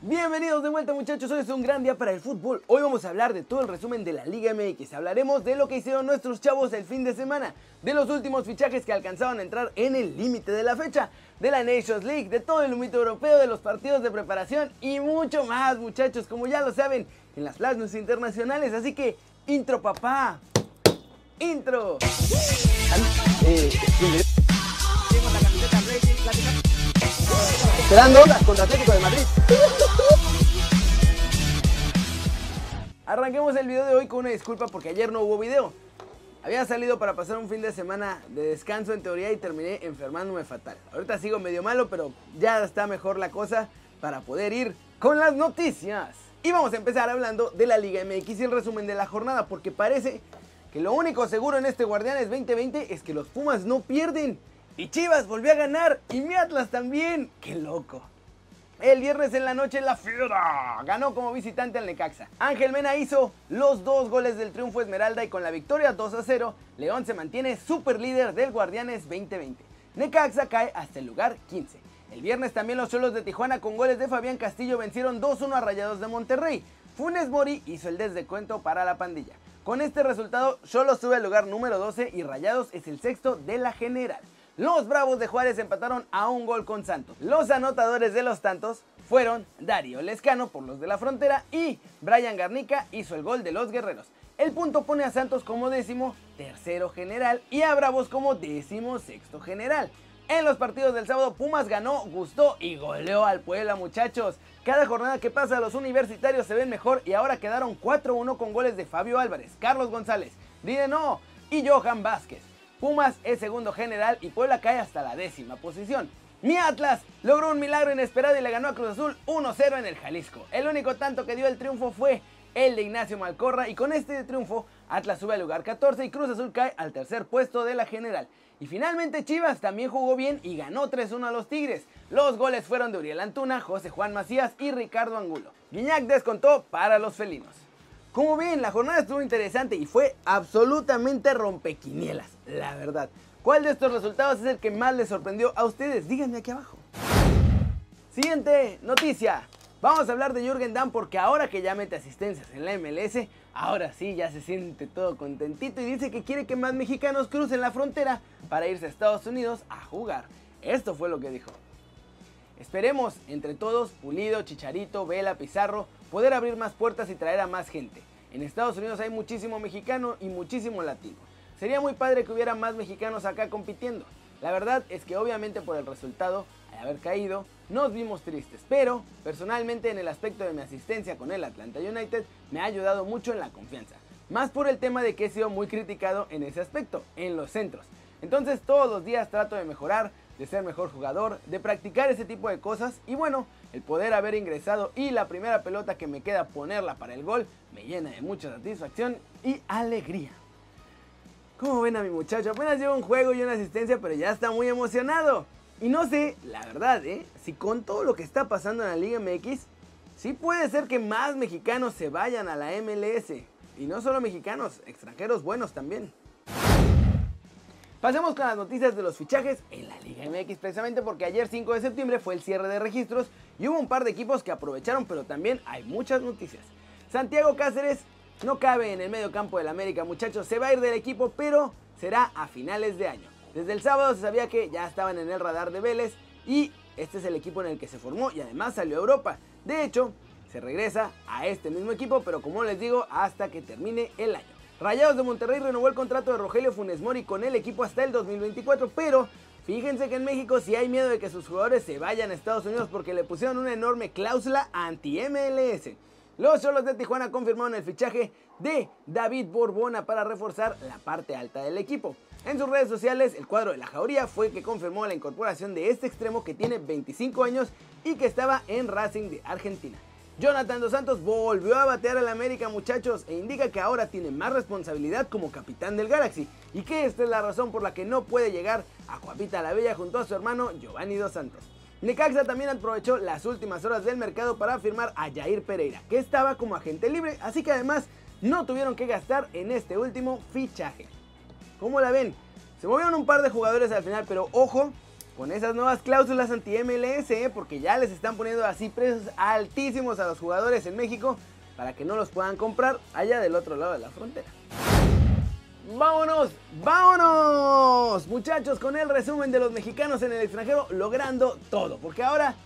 Bienvenidos de vuelta muchachos, hoy es un gran día para el fútbol. Hoy vamos a hablar de todo el resumen de la Liga MX. Hablaremos de lo que hicieron nuestros chavos el fin de semana, de los últimos fichajes que alcanzaron a entrar en el límite de la fecha, de la Nations League, de todo el humito europeo, de los partidos de preparación y mucho más muchachos, como ya lo saben, en las plazas internacionales. Así que, intro papá, intro. Eh, Esperando contra Atlético de Madrid. Arranquemos el video de hoy con una disculpa porque ayer no hubo video. Había salido para pasar un fin de semana de descanso en teoría y terminé enfermándome fatal. Ahorita sigo medio malo, pero ya está mejor la cosa para poder ir con las noticias. Y vamos a empezar hablando de la Liga MX y el resumen de la jornada, porque parece que lo único seguro en este Guardianes 2020 es que los Pumas no pierden. Y Chivas volvió a ganar y mi Atlas también. ¡Qué loco! El viernes en la noche la Fiera ganó como visitante al Necaxa. Ángel Mena hizo los dos goles del triunfo Esmeralda y con la victoria 2 a 0, León se mantiene super líder del Guardianes 2020. Necaxa cae hasta el lugar 15. El viernes también los Cholos de Tijuana con goles de Fabián Castillo vencieron 2-1 a Rayados de Monterrey. Funes Mori hizo el descuento para la pandilla. Con este resultado, Cholos sube al lugar número 12 y Rayados es el sexto de la general. Los Bravos de Juárez empataron a un gol con Santos. Los anotadores de los tantos fueron Darío Lescano por los de la frontera y Brian Garnica hizo el gol de los guerreros. El punto pone a Santos como décimo tercero general y a Bravos como décimo sexto general. En los partidos del sábado Pumas ganó, gustó y goleó al Puebla muchachos. Cada jornada que pasa los universitarios se ven mejor y ahora quedaron 4-1 con goles de Fabio Álvarez, Carlos González, No y Johan Vázquez. Pumas es segundo general y Puebla cae hasta la décima posición. Mi Atlas logró un milagro inesperado y le ganó a Cruz Azul 1-0 en el Jalisco. El único tanto que dio el triunfo fue el de Ignacio Malcorra y con este triunfo Atlas sube al lugar 14 y Cruz Azul cae al tercer puesto de la general. Y finalmente Chivas también jugó bien y ganó 3-1 a los Tigres. Los goles fueron de Uriel Antuna, José Juan Macías y Ricardo Angulo. Guiñac descontó para los felinos. Como ven, la jornada estuvo interesante y fue absolutamente rompequinielas, la verdad. ¿Cuál de estos resultados es el que más les sorprendió a ustedes? Díganme aquí abajo. Siguiente noticia. Vamos a hablar de Jürgen Damm porque ahora que ya mete asistencias en la MLS, ahora sí ya se siente todo contentito y dice que quiere que más mexicanos crucen la frontera para irse a Estados Unidos a jugar. Esto fue lo que dijo. Esperemos entre todos, Pulido, Chicharito, Vela, Pizarro, poder abrir más puertas y traer a más gente. En Estados Unidos hay muchísimo mexicano y muchísimo latino. Sería muy padre que hubiera más mexicanos acá compitiendo. La verdad es que obviamente por el resultado, al haber caído, nos vimos tristes, pero personalmente en el aspecto de mi asistencia con el Atlanta United me ha ayudado mucho en la confianza. Más por el tema de que he sido muy criticado en ese aspecto, en los centros. Entonces todos los días trato de mejorar, de ser mejor jugador, de practicar ese tipo de cosas y bueno, el poder haber ingresado y la primera pelota que me queda ponerla para el gol me llena de mucha satisfacción y alegría. ¿Cómo ven a mi muchacho? Apenas lleva un juego y una asistencia, pero ya está muy emocionado. Y no sé, la verdad, ¿eh? Si con todo lo que está pasando en la Liga MX, sí puede ser que más mexicanos se vayan a la MLS. Y no solo mexicanos, extranjeros buenos también. Pasemos con las noticias de los fichajes en la Liga MX, precisamente porque ayer 5 de septiembre fue el cierre de registros y hubo un par de equipos que aprovecharon, pero también hay muchas noticias. Santiago Cáceres no cabe en el medio campo del América, muchachos, se va a ir del equipo, pero será a finales de año. Desde el sábado se sabía que ya estaban en el radar de Vélez y este es el equipo en el que se formó y además salió a Europa. De hecho, se regresa a este mismo equipo, pero como les digo, hasta que termine el año. Rayados de Monterrey renovó el contrato de Rogelio Funes Mori con el equipo hasta el 2024, pero fíjense que en México sí hay miedo de que sus jugadores se vayan a Estados Unidos porque le pusieron una enorme cláusula anti-MLS. Los Cholos de Tijuana confirmaron el fichaje de David Borbona para reforzar la parte alta del equipo. En sus redes sociales, el cuadro de la Jauría fue que confirmó la incorporación de este extremo que tiene 25 años y que estaba en Racing de Argentina. Jonathan Dos Santos volvió a batear al América muchachos e indica que ahora tiene más responsabilidad como capitán del Galaxy y que esta es la razón por la que no puede llegar a Cuapita la Bella junto a su hermano Giovanni Dos Santos. Necaxa también aprovechó las últimas horas del mercado para firmar a Jair Pereira, que estaba como agente libre, así que además no tuvieron que gastar en este último fichaje. ¿Cómo la ven? Se movieron un par de jugadores al final, pero ojo, con esas nuevas cláusulas anti-MLS, ¿eh? porque ya les están poniendo así precios altísimos a los jugadores en México para que no los puedan comprar allá del otro lado de la frontera. ¡Vámonos! ¡Vámonos! Muchachos, con el resumen de los mexicanos en el extranjero logrando todo, porque ahora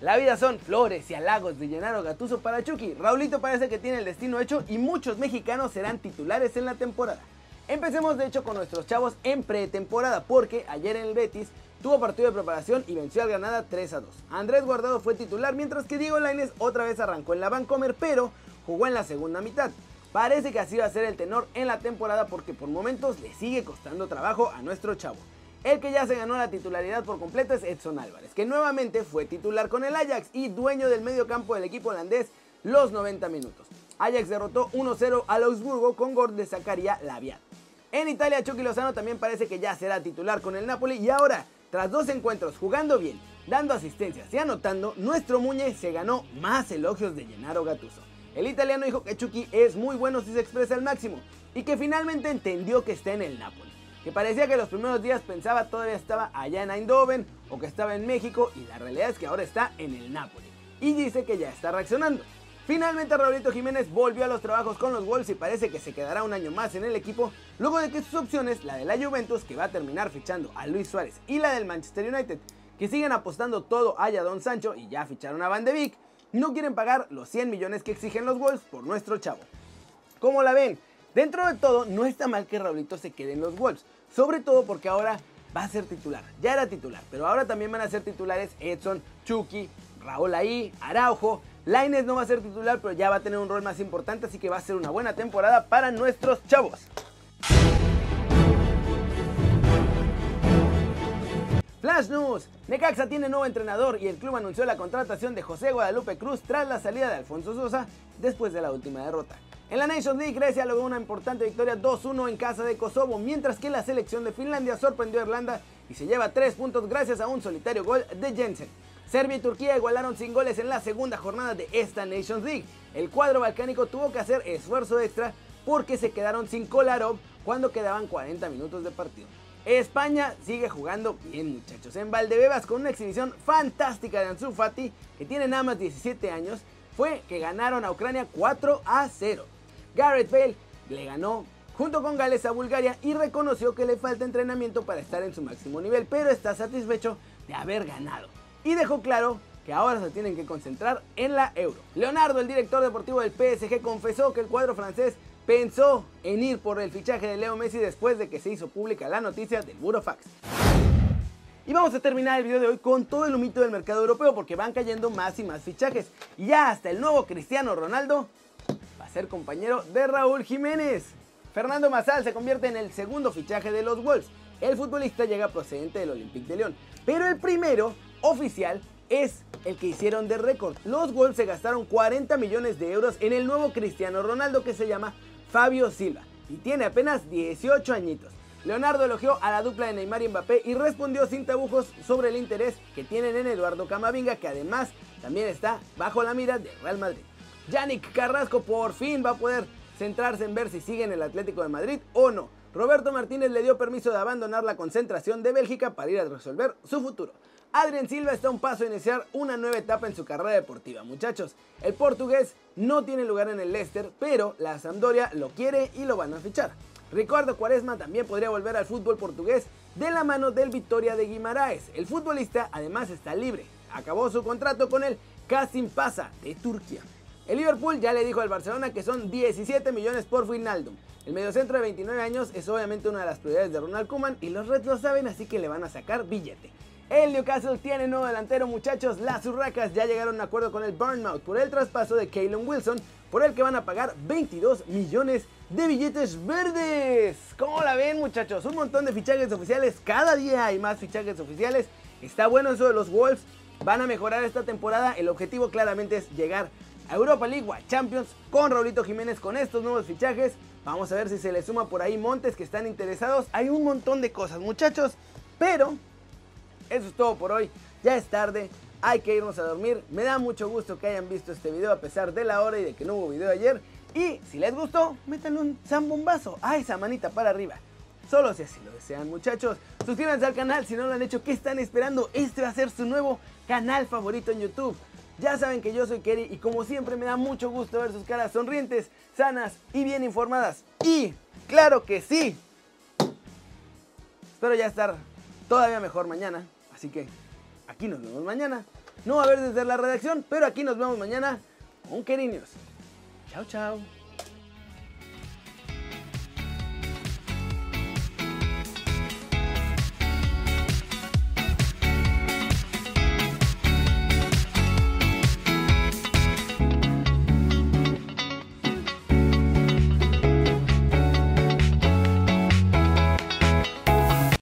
la vida son flores y halagos de Llenaro Gatuso para Chucky. Raulito parece que tiene el destino hecho y muchos mexicanos serán titulares en la temporada. Empecemos de hecho con nuestros chavos en pretemporada porque ayer en el Betis tuvo partido de preparación y venció al Granada 3 a 2. Andrés Guardado fue titular mientras que Diego Lainez otra vez arrancó en la Vancomer pero jugó en la segunda mitad. Parece que así va a ser el tenor en la temporada porque por momentos le sigue costando trabajo a nuestro chavo. El que ya se ganó la titularidad por completo es Edson Álvarez, que nuevamente fue titular con el Ajax y dueño del medio campo del equipo holandés los 90 minutos. Ajax derrotó 1-0 al Augsburgo con gol de Zacaria Labiat. En Italia, Chucky Lozano también parece que ya será titular con el Napoli y ahora, tras dos encuentros jugando bien, dando asistencias y anotando, nuestro Muñe se ganó más elogios de Gennaro Gattuso. El italiano dijo que Chucky es muy bueno si se expresa al máximo y que finalmente entendió que está en el Napoli que parecía que los primeros días pensaba todavía estaba allá en Eindhoven o que estaba en México y la realidad es que ahora está en el Napoli. Y dice que ya está reaccionando. Finalmente Raulito Jiménez volvió a los trabajos con los Wolves y parece que se quedará un año más en el equipo luego de que sus opciones, la de la Juventus que va a terminar fichando a Luis Suárez y la del Manchester United, que siguen apostando todo a Don Sancho y ya ficharon a Van de Beek, no quieren pagar los 100 millones que exigen los Wolves por nuestro chavo. ¿Cómo la ven? Dentro de todo, no está mal que Raulito se quede en los Wolves, sobre todo porque ahora va a ser titular. Ya era titular, pero ahora también van a ser titulares Edson, Chucky, Raúl ahí, Araujo. Laines no va a ser titular, pero ya va a tener un rol más importante, así que va a ser una buena temporada para nuestros chavos. Flash News. Necaxa tiene nuevo entrenador y el club anunció la contratación de José Guadalupe Cruz tras la salida de Alfonso Sosa después de la última derrota. En la Nations League, Grecia logró una importante victoria 2-1 en casa de Kosovo, mientras que la selección de Finlandia sorprendió a Irlanda y se lleva 3 puntos gracias a un solitario gol de Jensen. Serbia y Turquía igualaron sin goles en la segunda jornada de esta Nations League. El cuadro balcánico tuvo que hacer esfuerzo extra porque se quedaron sin Kolarov cuando quedaban 40 minutos de partido. España sigue jugando bien muchachos. En Valdebebas con una exhibición fantástica de Ansu Fati, que tiene nada más 17 años, fue que ganaron a Ucrania 4 a 0. Garrett Bale le ganó junto con Gales a Bulgaria y reconoció que le falta entrenamiento para estar en su máximo nivel, pero está satisfecho de haber ganado. Y dejó claro que ahora se tienen que concentrar en la Euro. Leonardo, el director deportivo del PSG, confesó que el cuadro francés pensó en ir por el fichaje de Leo Messi después de que se hizo pública la noticia del Burofax. Y vamos a terminar el video de hoy con todo el humito del mercado europeo porque van cayendo más y más fichajes. Y ya hasta el nuevo Cristiano Ronaldo ser compañero de Raúl Jiménez. Fernando Mazal se convierte en el segundo fichaje de los Wolves. El futbolista llega procedente del Olympique de León, pero el primero oficial es el que hicieron de récord. Los Wolves se gastaron 40 millones de euros en el nuevo Cristiano Ronaldo que se llama Fabio Silva y tiene apenas 18 añitos. Leonardo elogió a la dupla de Neymar y Mbappé y respondió sin tabujos sobre el interés que tienen en Eduardo Camavinga, que además también está bajo la mira de Real Madrid. Yannick Carrasco por fin va a poder centrarse en ver si sigue en el Atlético de Madrid o no. Roberto Martínez le dio permiso de abandonar la concentración de Bélgica para ir a resolver su futuro. Adrien Silva está a un paso de iniciar una nueva etapa en su carrera deportiva. Muchachos, el portugués no tiene lugar en el Leicester, pero la Sampdoria lo quiere y lo van a fichar. Ricardo Cuaresma también podría volver al fútbol portugués de la mano del Victoria de Guimaraes. El futbolista además está libre. Acabó su contrato con el Kasim Pasa de Turquía. El Liverpool ya le dijo al Barcelona que son 17 millones por Wijnaldum. El mediocentro de 29 años es obviamente una de las prioridades de Ronald Koeman y los Reds lo saben así que le van a sacar billete. El Newcastle tiene nuevo delantero muchachos, las Urracas ya llegaron a un acuerdo con el Bournemouth por el traspaso de Kalen Wilson, por el que van a pagar 22 millones de billetes verdes. ¿Cómo la ven muchachos? Un montón de fichajes oficiales, cada día hay más fichajes oficiales. Está bueno eso de los Wolves, van a mejorar esta temporada, el objetivo claramente es llegar Europa League Champions con Raulito Jiménez con estos nuevos fichajes. Vamos a ver si se le suma por ahí Montes que están interesados. Hay un montón de cosas, muchachos. Pero eso es todo por hoy. Ya es tarde. Hay que irnos a dormir. Me da mucho gusto que hayan visto este video a pesar de la hora y de que no hubo video ayer. Y si les gustó, métanle un zambombazo a esa manita para arriba. Solo si así lo desean muchachos. Suscríbanse al canal si no lo han hecho. ¿Qué están esperando? Este va a ser su nuevo canal favorito en YouTube. Ya saben que yo soy Kerry y como siempre me da mucho gusto ver sus caras sonrientes, sanas y bien informadas. Y claro que sí. Espero ya estar todavía mejor mañana. Así que aquí nos vemos mañana. No va a haber desde la redacción, pero aquí nos vemos mañana con Kerry News. Chao, chao.